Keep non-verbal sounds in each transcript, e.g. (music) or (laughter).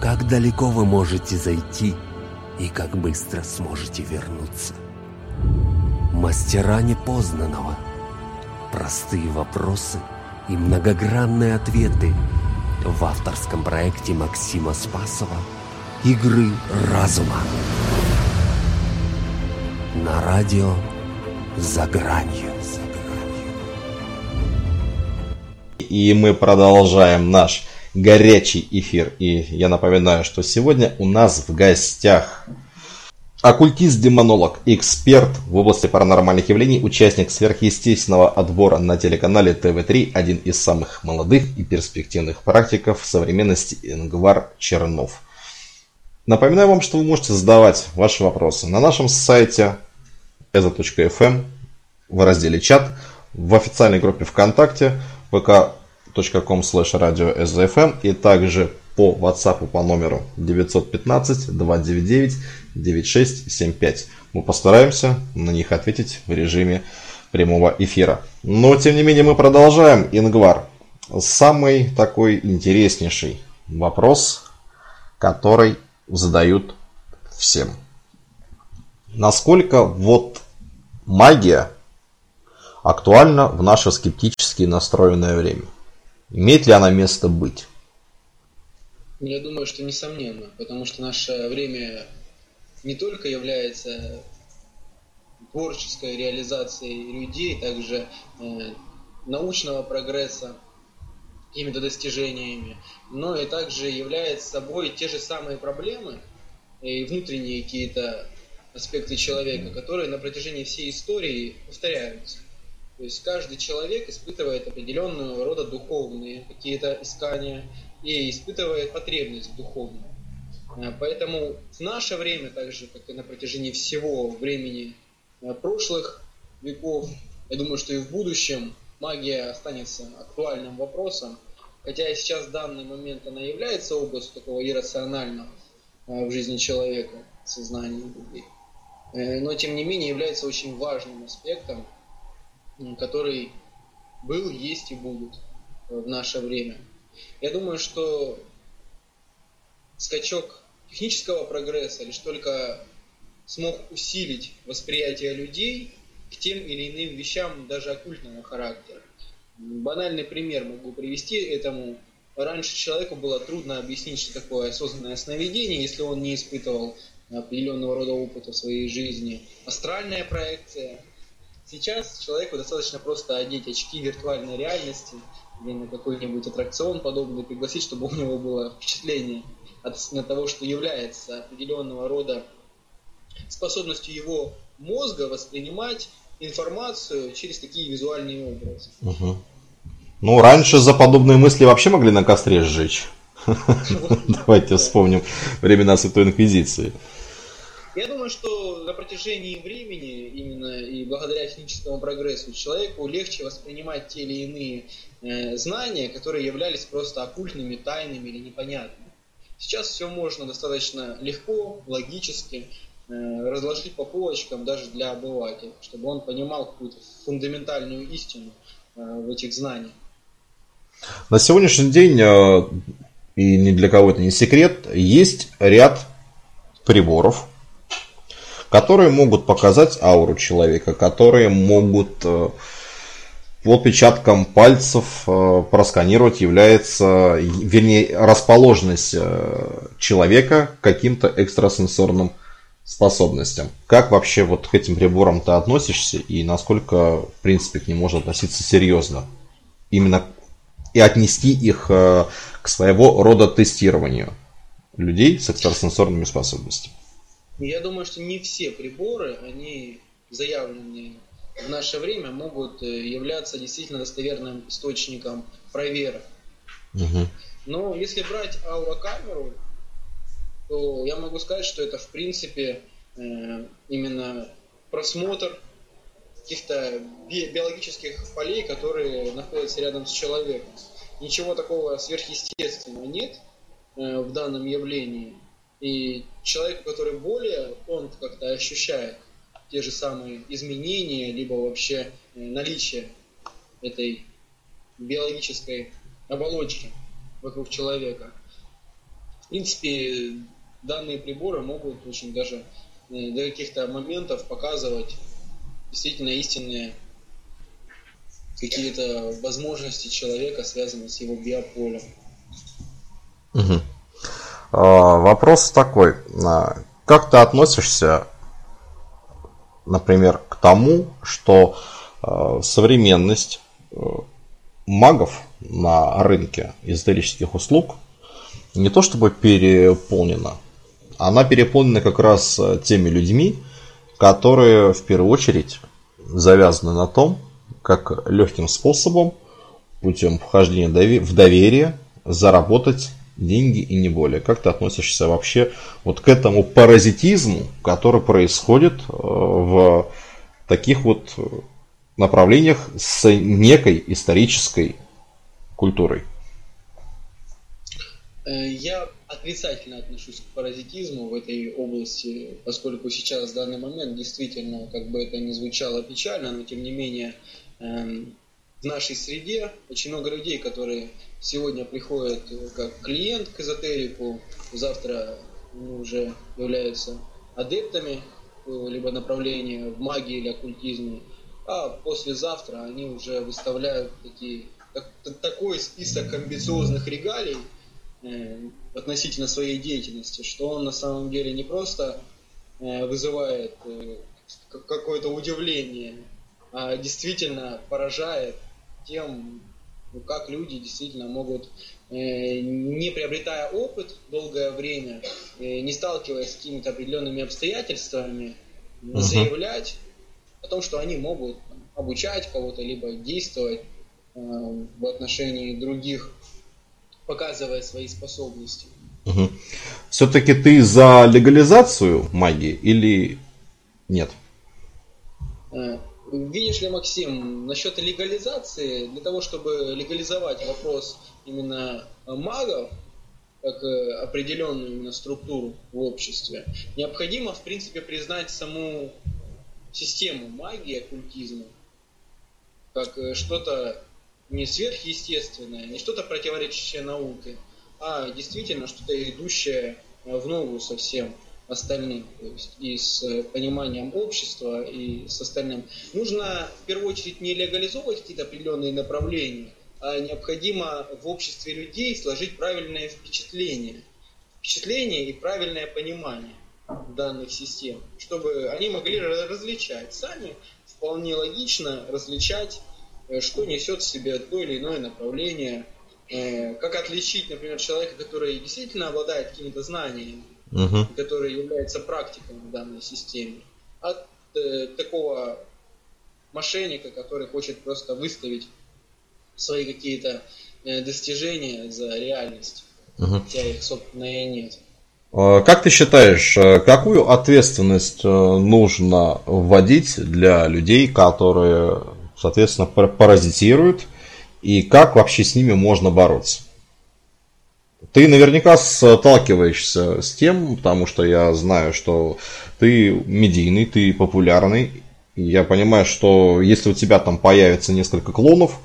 как далеко вы можете зайти и как быстро сможете вернуться. Мастера непознанного. Простые вопросы и многогранные ответы в авторском проекте Максима Спасова «Игры разума». На радио «За гранью». И мы продолжаем наш горячий эфир. И я напоминаю, что сегодня у нас в гостях оккультист-демонолог, эксперт в области паранормальных явлений, участник сверхъестественного отбора на телеканале ТВ-3, один из самых молодых и перспективных практиков современности Ингвар Чернов. Напоминаю вам, что вы можете задавать ваши вопросы на нашем сайте eza.fm в разделе чат, в официальной группе ВКонтакте, vk com slash radio и также по WhatsApp по номеру 915 299 9675. Мы постараемся на них ответить в режиме прямого эфира. Но, тем не менее, мы продолжаем. Ингвар, самый такой интереснейший вопрос, который задают всем. Насколько вот магия актуальна в наше скептически настроенное время? Имеет ли она место быть? Я думаю, что несомненно, потому что наше время не только является творческой реализацией людей, также э, научного прогресса, какими-то достижениями, но и также является собой те же самые проблемы и внутренние какие-то аспекты человека, которые на протяжении всей истории повторяются. То есть каждый человек испытывает определенного рода духовные какие-то искания и испытывает потребность в духовном. Э, поэтому в наше время, так же, как и на протяжении всего времени э, прошлых веков, я думаю, что и в будущем магия останется актуальным вопросом. Хотя сейчас в данный момент она является областью такого иррационального э, в жизни человека, сознания людей. Но тем не менее является очень важным аспектом который был, есть и будет в наше время. Я думаю, что скачок технического прогресса лишь только смог усилить восприятие людей к тем или иным вещам даже оккультного характера. Банальный пример могу привести этому. Раньше человеку было трудно объяснить, что такое осознанное сновидение, если он не испытывал определенного рода опыта в своей жизни. Астральная проекция, Сейчас человеку достаточно просто одеть очки виртуальной реальности или на какой-нибудь аттракцион подобный, пригласить, чтобы у него было впечатление относительно того, что является определенного рода способностью его мозга воспринимать информацию через такие визуальные образы. Угу. Ну, раньше за подобные мысли вообще могли на костре сжечь. (laughs) (laughs) Давайте вспомним времена Святой Инквизиции. Я думаю, что на протяжении времени, именно и благодаря техническому прогрессу, человеку легче воспринимать те или иные э, знания, которые являлись просто оккультными, тайными или непонятными. Сейчас все можно достаточно легко, логически э, разложить по полочкам даже для обывателя, чтобы он понимал какую-то фундаментальную истину э, в этих знаниях. На сегодняшний день, э, и ни для кого это не секрет, есть ряд приборов, которые могут показать ауру человека, которые могут э, по отпечаткам пальцев э, просканировать является, вернее, расположенность э, человека каким-то экстрасенсорным способностям. Как вообще вот к этим приборам ты относишься и насколько, в принципе, к ним можно относиться серьезно? Именно и отнести их к своего рода тестированию людей с экстрасенсорными способностями. Я думаю, что не все приборы, они заявленные в наше время, могут э, являться действительно достоверным источником проверок. Угу. Но если брать аурокамеру, то я могу сказать, что это в принципе э, именно просмотр каких-то биологических полей, которые находятся рядом с человеком. Ничего такого сверхъестественного нет э, в данном явлении. И человек, который более тонко как-то ощущает те же самые изменения, либо вообще э, наличие этой биологической оболочки вокруг человека, В принципе, данные приборы могут очень даже э, до каких-то моментов показывать действительно истинные какие-то возможности человека, связанные с его биополем. Угу. А, вопрос такой. А, как ты относишься, например, к тому, что а, современность э, магов на рынке эзотерических услуг не то чтобы переполнена, она переполнена как раз э, теми людьми, которые в первую очередь завязаны на том, как легким способом, путем вхождения в доверие, заработать деньги и не более. Как ты относишься вообще вот к этому паразитизму, который происходит э, в таких вот направлениях с некой исторической культурой? Э, я отрицательно отношусь к паразитизму в этой области, поскольку сейчас в данный момент действительно, как бы это ни звучало печально, но тем не менее эм, в нашей среде очень много людей, которые сегодня приходят э, как клиент к эзотерику, завтра уже являются адептами либо направления в магии или оккультизме, а послезавтра они уже выставляют такие, так, такой список амбициозных регалий, Э, относительно своей деятельности, что он на самом деле не просто э, вызывает э, какое-то удивление, а действительно поражает тем, ну, как люди действительно могут, не приобретая опыт долгое время, не сталкиваясь с какими-то определенными обстоятельствами, uh-huh. заявлять о том, что они могут обучать кого-то, либо действовать в отношении других показывая свои способности. Угу. Все-таки ты за легализацию магии или нет? Э, видишь ли, Максим, насчет легализации, для того, чтобы легализовать вопрос именно магов, как э, определенную именно структуру в обществе, необходимо, в принципе, признать саму систему магии, оккультизма, как э, что-то не сверхъестественное, не что-то противоречащее науке, а действительно что-то идущее в ногу со всем остальным, то есть и с пониманием общества, и с остальным. Нужно в первую очередь не легализовывать какие-то определенные направления, а необходимо в обществе людей сложить правильное впечатление. Впечатление и правильное понимание данных систем, чтобы они могли различать сами, вполне логично различать Э, что несет в себе то или иное направление, э, как отличить, например, человека, который действительно обладает какими-то знаниями, uh-huh. который является практиком в данной системе, от э, такого мошенника, который хочет просто выставить свои какие-то э, достижения за реальность, uh-huh. хотя их, собственно, и нет. А, как ты считаешь, какую ответственность нужно вводить для людей, которые соответственно, паразитируют, и как вообще с ними можно бороться. Ты наверняка сталкиваешься с тем, потому что я знаю, что ты медийный, ты популярный. Я понимаю, что если у тебя там появится несколько клонов,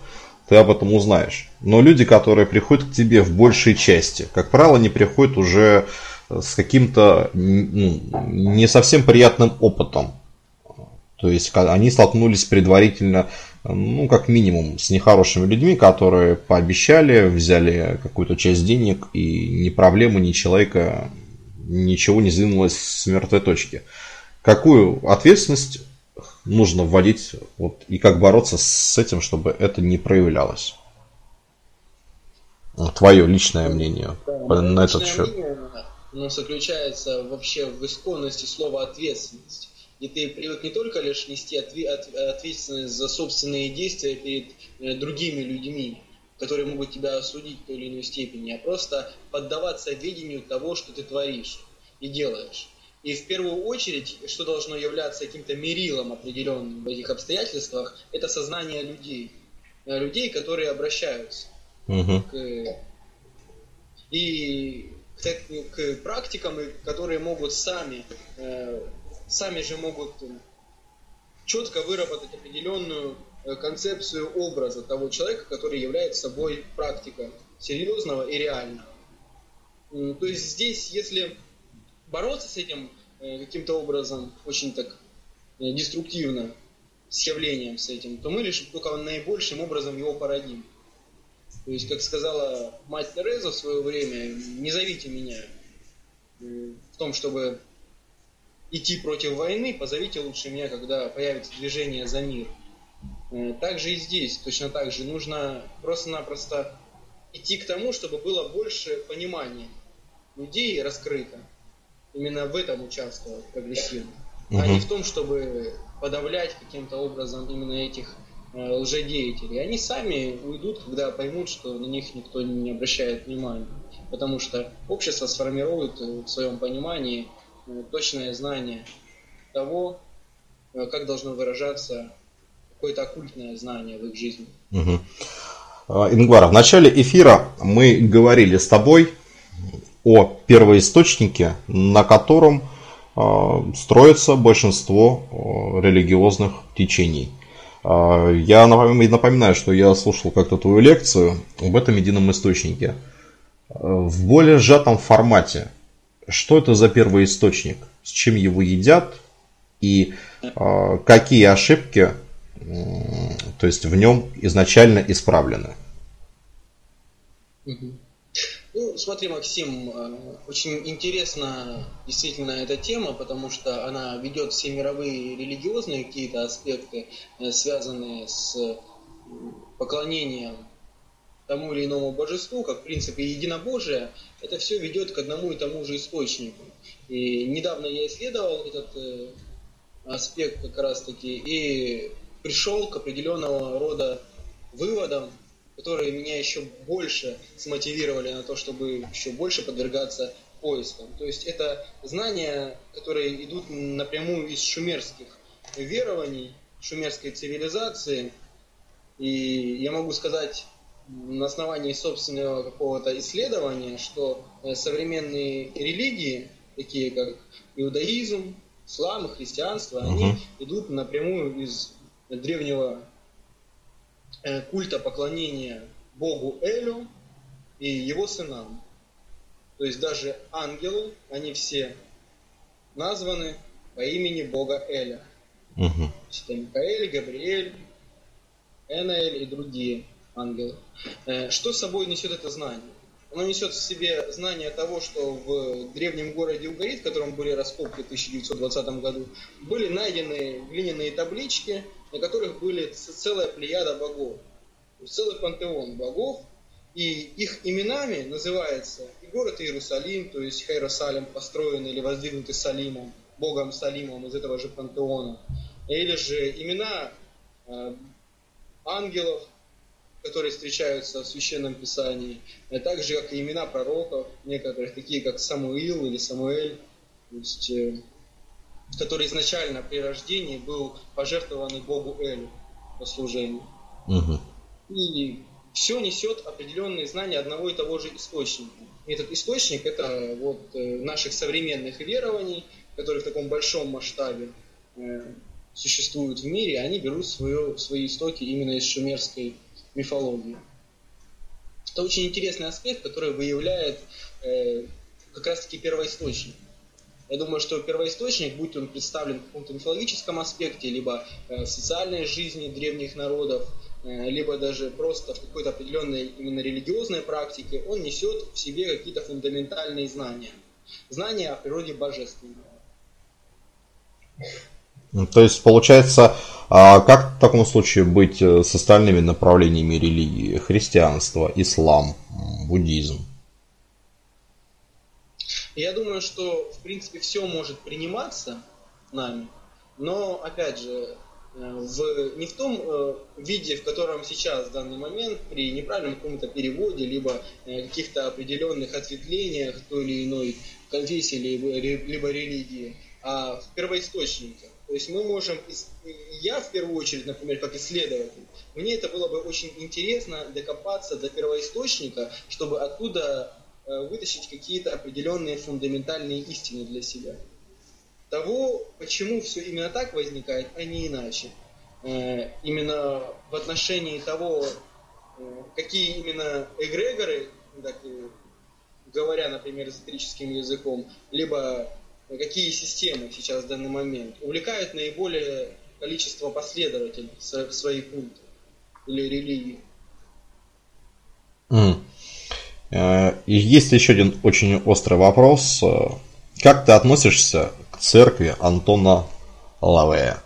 ты об этом узнаешь. Но люди, которые приходят к тебе в большей части, как правило, не приходят уже с каким-то ну, не совсем приятным опытом. То есть они столкнулись предварительно, ну, как минимум, с нехорошими людьми, которые пообещали, взяли какую-то часть денег, и ни проблемы, ни человека, ничего не сдвинулось с мертвой точки. Какую ответственность нужно вводить вот, и как бороться с этим, чтобы это не проявлялось? Твое личное мнение да, на этот счет. Мнение, оно заключается вообще в исконности слова ответственность и ты привык не только лишь нести ответственность за собственные действия перед э, другими людьми, которые могут тебя осудить в той или иной степени, а просто поддаваться видению того, что ты творишь и делаешь. И в первую очередь, что должно являться каким-то мерилом определенным в этих обстоятельствах, это сознание людей. Э, людей, которые обращаются угу. к, и к, к практикам, которые могут сами э, сами же могут э, четко выработать определенную э, концепцию образа того человека, который является собой практика серьезного и реального. То есть здесь, если бороться с этим э, каким-то образом очень так деструктивно, с явлением с этим, то мы лишь только наибольшим образом его породим. То есть, как сказала мать Тереза в свое время, не зовите меня в том, чтобы идти против войны, позовите лучше меня, когда появится движение за мир. Э, также и здесь, точно так же, нужно просто-напросто идти к тому, чтобы было больше понимания людей раскрыто. Именно в этом участвовать прогрессивно. Угу. А не в том, чтобы подавлять каким-то образом именно этих э, лжедеятелей. Они сами уйдут, когда поймут, что на них никто не обращает внимания. Потому что общество сформирует в своем понимании э, точное знание того, э, как должно выражаться какое-то оккультное знание в их жизни. Угу. Ингвар, в начале эфира мы говорили с тобой о первоисточнике, на котором а, строится большинство а, религиозных течений. Я напоминаю, что я слушал как-то твою лекцию об этом едином источнике. В более сжатом формате. Что это за первоисточник? С чем его едят? И какие ошибки то есть в нем изначально исправлены. Ну, смотри, Максим, э, очень интересна действительно эта тема, потому что она ведет все мировые религиозные какие-то аспекты, э, связанные с поклонением тому или иному божеству, как в принципе единобожие, это все ведет к одному и тому же источнику. И недавно я исследовал этот э, аспект как раз таки и пришел к определенного рода выводам, которые меня еще больше смотивировали на то, чтобы еще больше подвергаться поискам. То есть это знания, которые идут напрямую из шумерских верований, шумерской цивилизации. И я могу сказать на основании собственного какого-то исследования, что э, современные религии, такие как иудаизм, ислам христианство, uh-huh. они идут напрямую из древнего э, культа поклонения Богу Элю и его сынам. То есть даже ангелы, они все названы по имени Бога Эля. Угу. Это Микаэль, Габриэль, Энаэль и другие ангелы. Э, что собой несет это знание? Оно несет в себе знание того, что в древнем городе Угарит, в котором были раскопки в 1920 году, были найдены глиняные таблички, на которых были целая плеяда богов, целый пантеон богов, и их именами называется и город Иерусалим, то есть Хайросалим, построенный или воздвигнутый Салимом, богом Салимом из этого же пантеона, или же имена э, ангелов, которые встречаются в Священном Писании, а также как и имена пророков, некоторых, такие как Самуил или Самуэль, то есть, э, который изначально при рождении был пожертвованный Богу Элю по служению. Угу. И все несет определенные знания одного и того же источника. И этот источник это вот э, наших современных верований, которые в таком большом масштабе э, существуют в мире, они берут свое, свои истоки именно из шумерской мифологии. Это очень интересный аспект, который выявляет э, как раз-таки первоисточник. Я думаю, что первоисточник, будь он представлен в каком-то мифологическом аспекте, либо э, в социальной жизни древних народов, э, либо даже просто в какой-то определенной именно религиозной практике, он несет в себе какие-то фундаментальные знания. Знания о природе божественного. То есть, получается, а как в таком случае быть э, с остальными направлениями религии? Христианство, ислам, буддизм? Я думаю, что, в принципе, все может приниматься нами, но, опять же, э, в, не в том э, виде, в котором сейчас в данный момент, при неправильном каком-то переводе, либо э, каких-то определенных ответвлениях той или иной конфессии, либо, либо религии, а в первоисточнике. То есть мы можем, я в первую очередь, например, как исследователь, мне это было бы очень интересно докопаться до первоисточника, чтобы оттуда Э, вытащить какие-то определенные фундаментальные истины для себя. Того, почему все именно так возникает, а не иначе. Э, именно в отношении того, э, какие именно эгрегоры, так, говоря, например, эзотерическим языком, либо какие системы сейчас в данный момент увлекают наиболее количество последователей в своей культы или религии. Mm. И есть еще один очень острый вопрос. Как ты относишься к церкви Антона Лавея?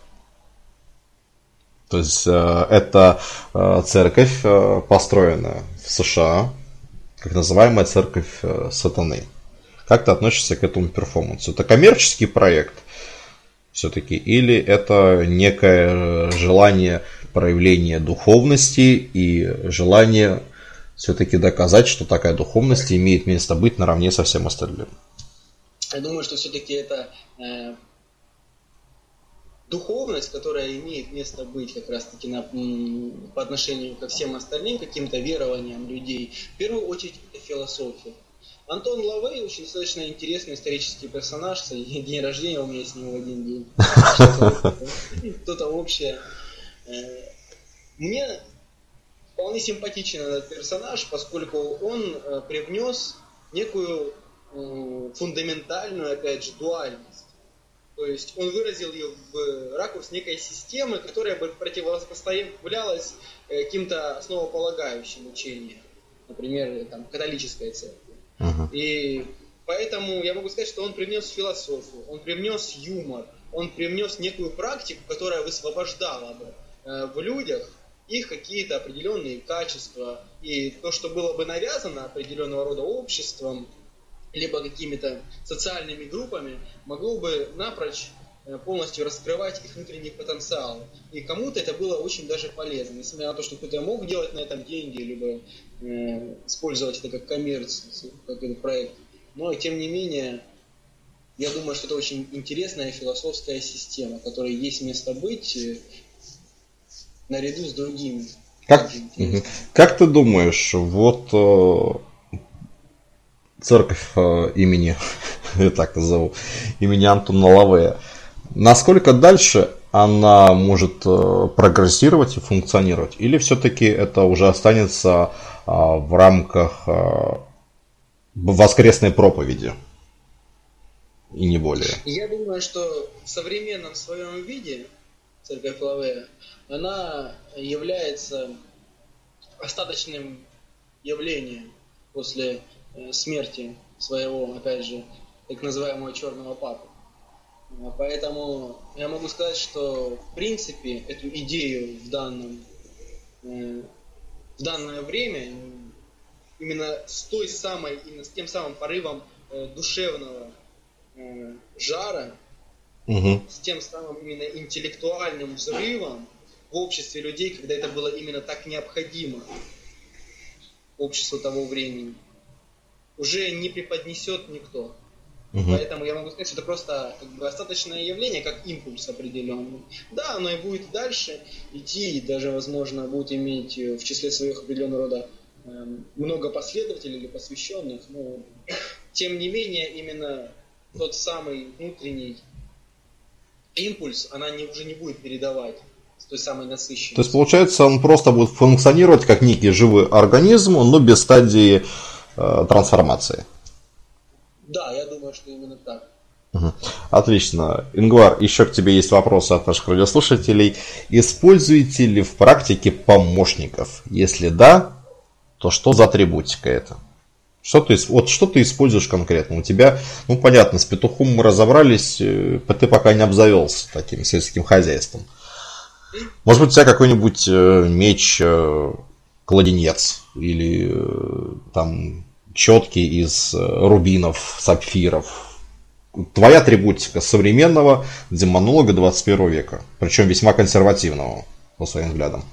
То есть э, это э, церковь, построенная в США, как называемая церковь сатаны. Как ты относишься к этому перформансу? Это коммерческий проект все-таки или это некое желание проявления духовности и желание все-таки доказать, что такая духовность имеет место быть наравне со всем остальным? Я думаю, что все-таки это э, духовность, которая имеет место быть как раз-таки на, по отношению ко всем остальным каким-то верованиям людей. В первую очередь это философия. Антон Лавей очень достаточно интересный исторический персонаж. День рождения у меня с ним в один день. (laughs) Что-то общее. Э, мне вполне симпатичен этот персонаж, поскольку он э, привнес некую фундаментальную, опять же, дуальность. То есть он выразил ее в ракурс некой системы, которая бы противопоставлялась э, каким-то основополагающим учениям. Например, там, католическая церковь. Uh-huh. И поэтому я могу сказать, что он привнес философию, он привнес юмор, он привнес некую практику, которая высвобождала бы э, в людях их какие-то определенные качества. И то, что было бы навязано определенного рода обществом, либо какими-то социальными группами, могло бы напрочь полностью раскрывать их внутренний потенциал. И кому-то это было очень даже полезно, несмотря на то, что кто-то мог делать на этом деньги, либо э, использовать это как коммерцию, как этот проект. Но тем не менее, я думаю, что это очень интересная философская система, которой есть место быть э, наряду с другими. Как, как ты думаешь, вот э, церковь э, имени, (laughs) я так назову, имени Антона Лавея, насколько дальше она может э, прогрессировать и функционировать? Или все-таки это уже останется а, в рамках а, воскресной проповеди. И не более. Я думаю, что в современном своем виде церковь Лавея, она является остаточным явлением после э, смерти своего, опять же, так называемого черного папы. Поэтому я могу сказать, что в принципе эту идею в данном э, в данное время именно с той самой, именно с тем самым порывом э, душевного э, жара, угу. с тем самым именно интеллектуальным взрывом в обществе людей, когда это было именно так необходимо обществу того времени, уже не преподнесет никто. Угу. Поэтому я могу сказать, что это просто как бы остаточное явление, как импульс определенный. Да, оно и будет дальше идти, и даже, возможно, будет иметь в числе своих определенного рода э, много последователей или посвященных, но тем не менее именно тот самый внутренний импульс, она не, уже не будет передавать с той самой насыщенностью. То есть, получается, он просто будет функционировать как некий живой организм, но без стадии э, трансформации. Да, я думаю, что именно так. Отлично. Ингвар, еще к тебе есть вопросы от наших радиослушателей. Используете ли в практике помощников? Если да, то что за атрибутика это? Что ты, вот что ты используешь конкретно? У тебя, ну понятно, с петухом мы разобрались, э, ты пока не обзавелся таким сельским хозяйством. Может быть, у тебя какой-нибудь э, меч, э, кладенец или там четки из э, рубинов, сапфиров. Твоя атрибутика современного демонолога 21 века, причем весьма консервативного, по своим взглядам.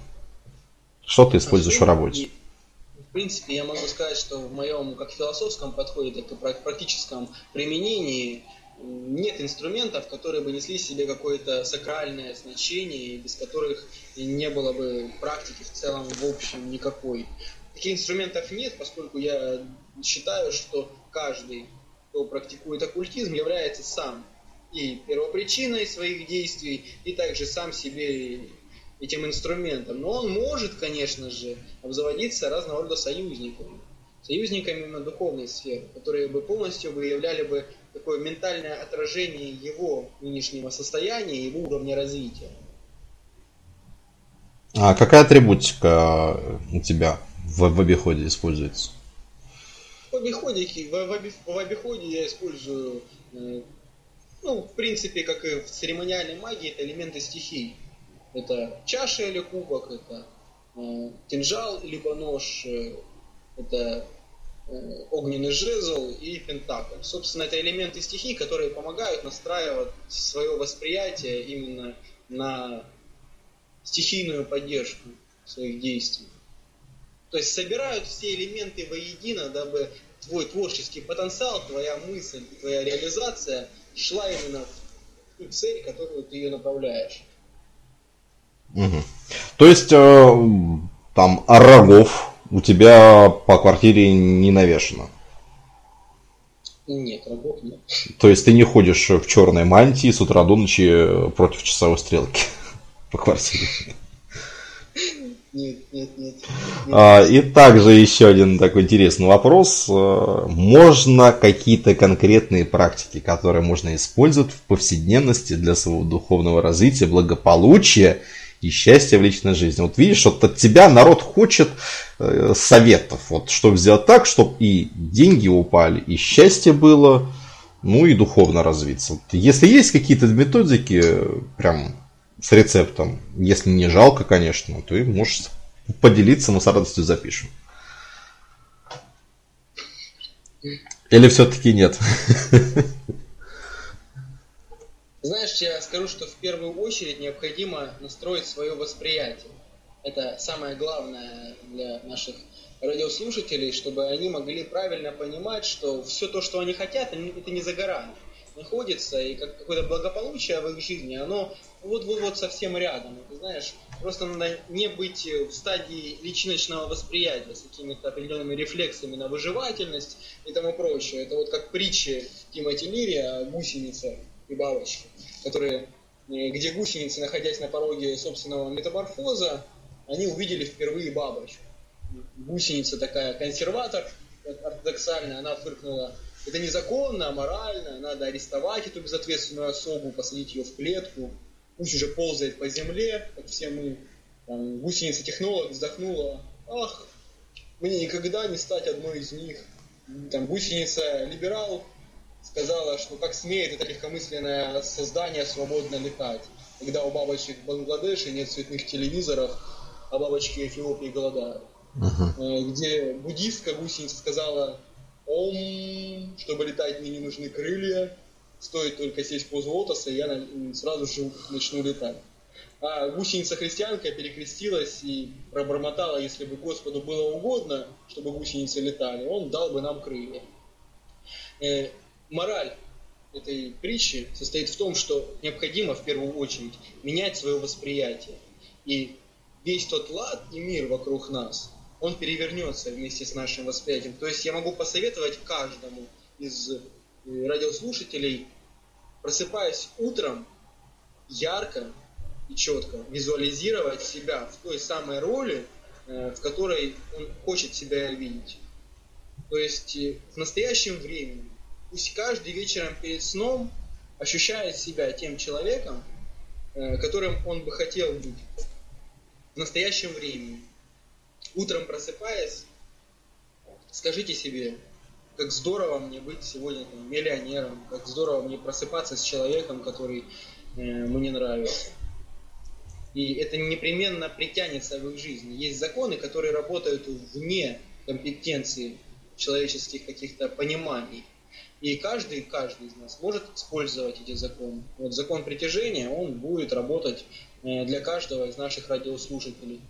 Что ты используешь в работе? В принципе, я могу сказать, что в моем как философском подходе, так и практическом применении нет инструментов, которые бы несли в себе какое-то сакральное значение, без которых не было бы практики в целом в общем никакой. Таких инструментов нет, поскольку я считаю, что каждый, кто практикует оккультизм, является сам и первопричиной своих действий, и также сам себе этим инструментом. Но он может, конечно же, обзаводиться разного рода союзниками. союзниками именно духовной сферы, которые бы полностью выявляли бы такое ментальное отражение его нынешнего состояния, его уровня развития. А какая атрибутика у тебя в, в обиходе используется? В обиходе, в, в обиходе я использую, э, ну, в принципе, как и в церемониальной магии, это элементы стихий. Это чаша или кубок, это э, кинжал либо нож, э, это э, огненный жезл и пентакль. Собственно, это элементы стихий, которые помогают настраивать свое восприятие именно на стихийную поддержку своих действий. То есть собирают все элементы воедино, дабы твой творческий потенциал, твоя мысль, твоя реализация шла именно в ту цель, которую ты ее направляешь. Угу. То есть э, там рогов у тебя по квартире не навешено? Нет, рогов нет. То есть ты не ходишь в черной мантии с утра до ночи против часовой стрелки (laughs) по квартире? Нет, нет, нет. А, и также еще один такой интересный вопрос. Э, можно какие-то конкретные практики, которые можно использовать в повседневности для своего духовного развития, благополучия и счастья в личной жизни. Вот видишь, вот от тебя народ хочет э, советов, вот что сделать так, чтобы и деньги упали, и счастье было, ну и духовно развиться. Вот, если есть какие-то методики, прям с рецептом. Если не жалко, конечно, то и можешь поделиться, мы с радостью запишем. Или все-таки нет? Знаешь, я скажу, что в первую очередь необходимо настроить свое восприятие. Это самое главное для наших радиослушателей, чтобы они могли правильно понимать, что все то, что они хотят, это не за горами находится, и как какое-то благополучие в их жизни, оно вот-вот-вот совсем рядом. ты знаешь, просто надо не быть в стадии личностного восприятия с какими-то определенными рефлексами на выживательность и тому прочее. Это вот как притчи Тимоти Лири о гусенице и бабочке, которые, э, где гусеницы, находясь на пороге собственного метаморфоза, они увидели впервые бабочку. Гусеница такая консерватор, ортодоксальная, она фыркнула это незаконно, аморально, надо арестовать эту безответственную особу, посадить ее в клетку, пусть уже ползает по земле, как все мы. Там, гусеница-технолог вздохнула, ах, мне никогда не стать одной из них. Там гусеница-либерал сказала, что как смеет это легкомысленное создание свободно летать, когда у бабочек в Бангладеше нет цветных телевизоров, а бабочки Эфиопии голодают. Uh-huh. Где буддистка гусеница сказала, Ом, чтобы летать мне не нужны крылья, стоит только сесть в позу лотоса, я сразу же начну летать. А гусеница-христианка перекрестилась и пробормотала, если бы Господу было угодно, чтобы гусеницы летали, он дал бы нам крылья. Э, мораль этой притчи состоит в том, что необходимо в первую очередь менять свое восприятие. И весь тот лад и мир вокруг нас – он перевернется вместе с нашим восприятием. То есть я могу посоветовать каждому из радиослушателей, просыпаясь утром, ярко и четко визуализировать себя в той самой роли, э, в которой он хочет себя видеть. То есть э, в настоящем времени, пусть каждый вечером перед сном ощущает себя тем человеком, которым он бы хотел быть в настоящем времени утром просыпаясь, скажите себе, как здорово мне быть сегодня там, миллионером, как здорово мне просыпаться с человеком, который э, мне нравится. И это непременно притянется в их жизни. Есть законы, которые работают вне компетенции человеческих каких-то пониманий. И каждый, каждый из нас может использовать эти законы. Вот закон притяжения, он будет работать для каждого из наших радиослушателей.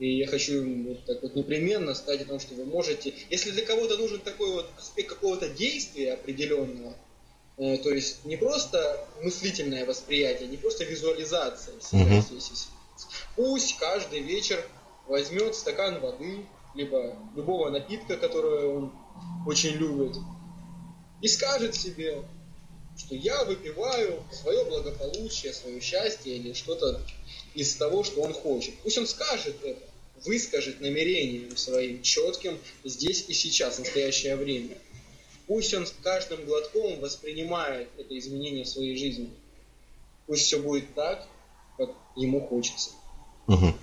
И я хочу вот так вот непременно сказать о том, что вы можете, если для кого-то нужен такой вот аспект какого-то действия определенного, э, то есть не просто мыслительное восприятие, не просто визуализация uh-huh. здесь. Пусть каждый вечер возьмет стакан воды, либо любого напитка, который он очень любит, и скажет себе, что я выпиваю свое благополучие, свое счастье или что-то из того, что он хочет. Пусть он скажет это выскажет намерением своим четким здесь и сейчас, в настоящее время. Пусть он каждым глотком воспринимает это изменение в своей жизни. Пусть все будет так, как ему хочется. Угу.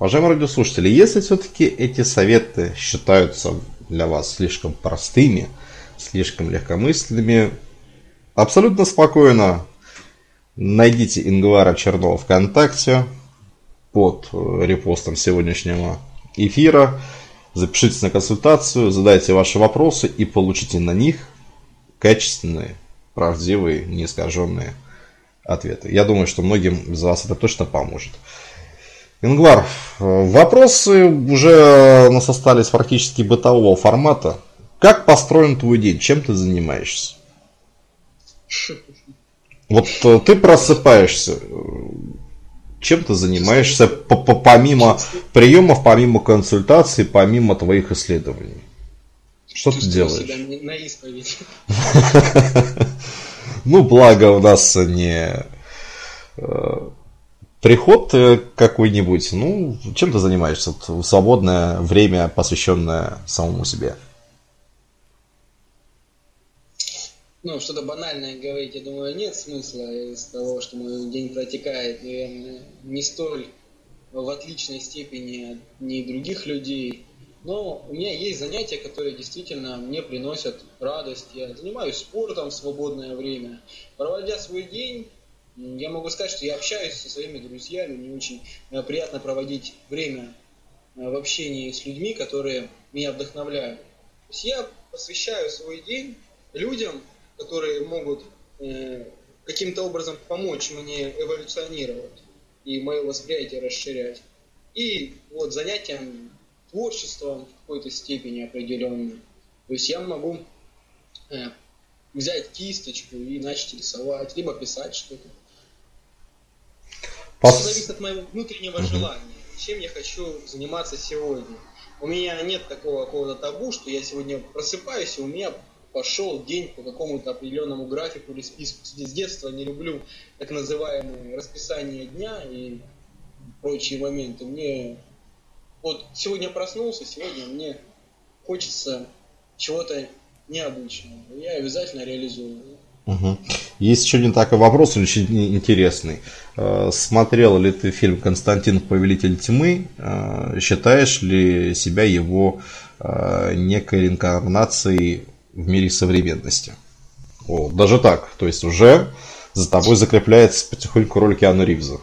Уважаемые радиослушатели, если все-таки эти советы считаются для вас слишком простыми, слишком легкомысленными, абсолютно спокойно найдите Ингвара Чернова ВКонтакте под репостом сегодняшнего эфира, запишитесь на консультацию, задайте ваши вопросы и получите на них качественные, правдивые, неискаженные ответы. Я думаю, что многим из вас это точно поможет. Ингвар, вопросы уже у нас остались практически бытового формата. Как построен твой день? Чем ты занимаешься? Вот э, ты просыпаешься, чем ты занимаешься помимо приемов, помимо консультаций, помимо твоих исследований? Что ты делаешь? на исповедь. (laughs) Ну, благо у нас не э, приход э, какой-нибудь. Ну, чем ты занимаешься? Свободное время, посвященное самому себе. Ну, что-то банальное говорить, я думаю, нет смысла из того, что мой день протекает, наверное, не столь в отличной степени от ни других людей. Но у меня есть занятия, которые действительно мне приносят радость. Я занимаюсь спортом в свободное время. Проводя свой день, я могу сказать, что я общаюсь со своими друзьями. Мне очень э, приятно проводить время э, в общении с людьми, которые меня вдохновляют. То есть я посвящаю свой день людям, которые могут э, каким-то образом помочь мне эволюционировать и мое восприятие расширять. И вот занятием творчеством в какой-то степени определенной. То есть я могу э, взять кисточку и начать рисовать, либо писать что-то. Все зависит от моего внутреннего желания, чем я хочу заниматься сегодня. У меня нет такого какого-то табу, что я сегодня просыпаюсь, и у меня пошел день по какому-то определенному графику или списку. С детства не люблю так называемые расписание дня и прочие моменты. Мне вот сегодня проснулся, сегодня мне хочется чего-то необычного. Я обязательно реализую. Угу. Есть еще не такой вопрос, очень интересный. Э, смотрел ли ты фильм «Константин. Повелитель тьмы»? Э, считаешь ли себя его э, некой реинкарнацией в мире современности. О, даже так. То есть уже за тобой закрепляется потихоньку роль Киану Ривза.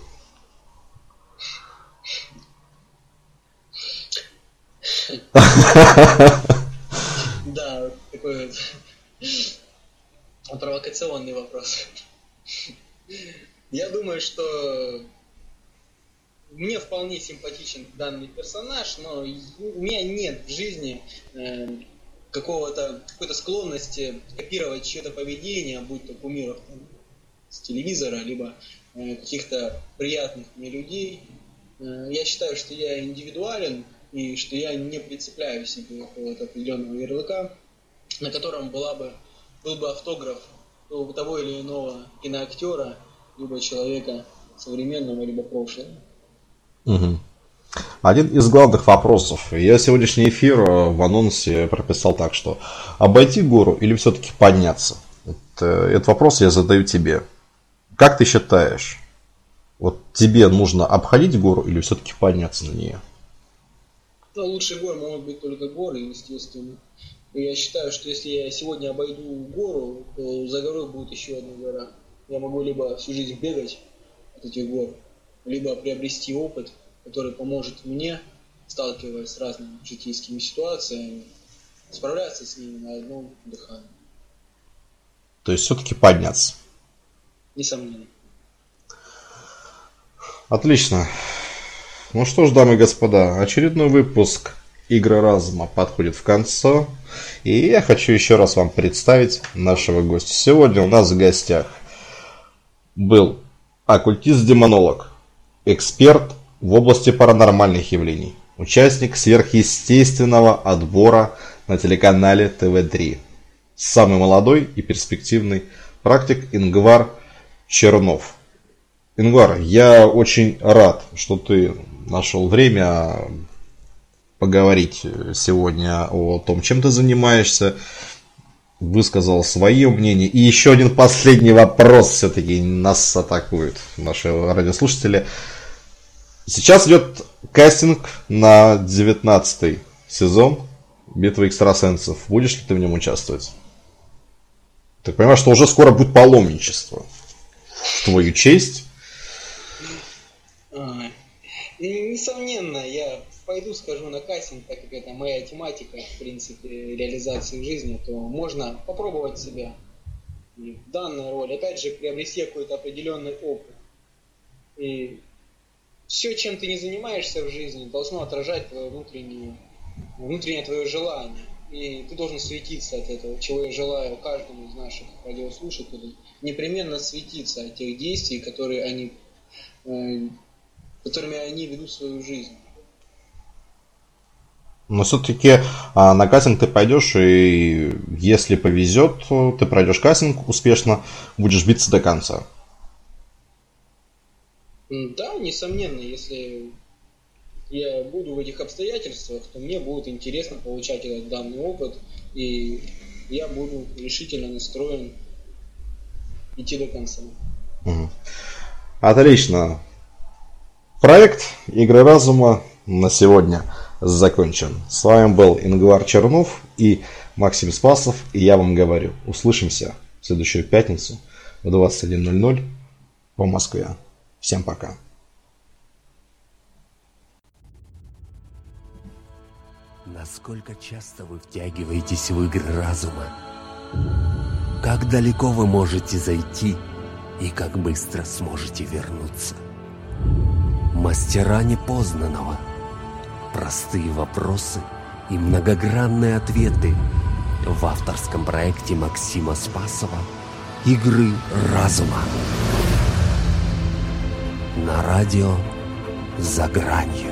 Да, такой вот провокационный вопрос. Я думаю, что мне вполне симпатичен данный персонаж, но у меня нет в жизни э, какого-то какой-то склонности копировать чье-то поведение, будь то кумиров там, с телевизора, либо э, каких-то приятных мне людей. Э, я считаю, что я индивидуален и что я не прицепляю себе какого-то определенного ярлыка, на котором была бы, был бы автограф того или иного киноактера, либо человека современного, либо прошлого. Угу. Один из главных вопросов. Я сегодняшний эфир э, в анонсе прописал так, что обойти гору или все-таки подняться? Это, этот вопрос я задаю тебе. Как ты считаешь, вот тебе нужно обходить гору или все-таки подняться на нее? Ну, лучше гор могут быть только горы, естественно. Я считаю, что если я сегодня обойду гору, то за горой будет еще одна гора. Я могу либо всю жизнь бегать от этих гор, либо приобрести опыт – который поможет мне, сталкиваясь с разными житейскими ситуациями, справляться с ними на одном дыхании. То есть все-таки подняться. Несомненно. Отлично. Ну что ж, дамы и господа, очередной выпуск Игры разума подходит в конце. И я хочу еще раз вам представить нашего гостя. Сегодня у нас в гостях был оккультист-демонолог, эксперт в области паранормальных явлений. Участник сверхъестественного отбора на телеканале ТВ-3. Самый молодой и перспективный практик Ингвар Чернов. Ингвар, я очень рад, что ты нашел время поговорить сегодня о том, чем ты занимаешься, высказал свое мнение. И еще один последний вопрос все-таки нас атакуют наши радиослушатели. Сейчас идет кастинг на 19 сезон Битвы экстрасенсов. Будешь ли ты в нем участвовать? Ты понимаешь, что уже скоро будет паломничество. В твою честь. Несомненно, я пойду скажу на кастинг, так как это моя тематика, в принципе, реализации жизни, то можно попробовать себя в данной роли. Опять же, приобрести какой-то определенный опыт. И все, чем ты не занимаешься в жизни, должно отражать твое внутреннее, внутреннее твое желание. И ты должен светиться от этого, чего я желаю каждому из наших радиослушателей. Непременно светиться от тех действий, которые они, э, которыми они ведут свою жизнь. Но все-таки а, на кастинг ты пойдешь, и если повезет, ты пройдешь кастинг успешно, будешь биться до конца. Да, несомненно, если я буду в этих обстоятельствах, то мне будет интересно получать этот данный опыт, и я буду решительно настроен идти до конца. Отлично. Проект Игры разума на сегодня закончен. С вами был Ингвар Чернов и Максим Спасов. И я вам говорю, услышимся в следующую пятницу в 21.00 по Москве. Всем пока. Насколько часто вы втягиваетесь в игры разума? Как далеко вы можете зайти и как быстро сможете вернуться? Мастера непознанного – Простые вопросы и многогранные ответы в авторском проекте Максима Спасова «Игры разума». На радио «За гранью».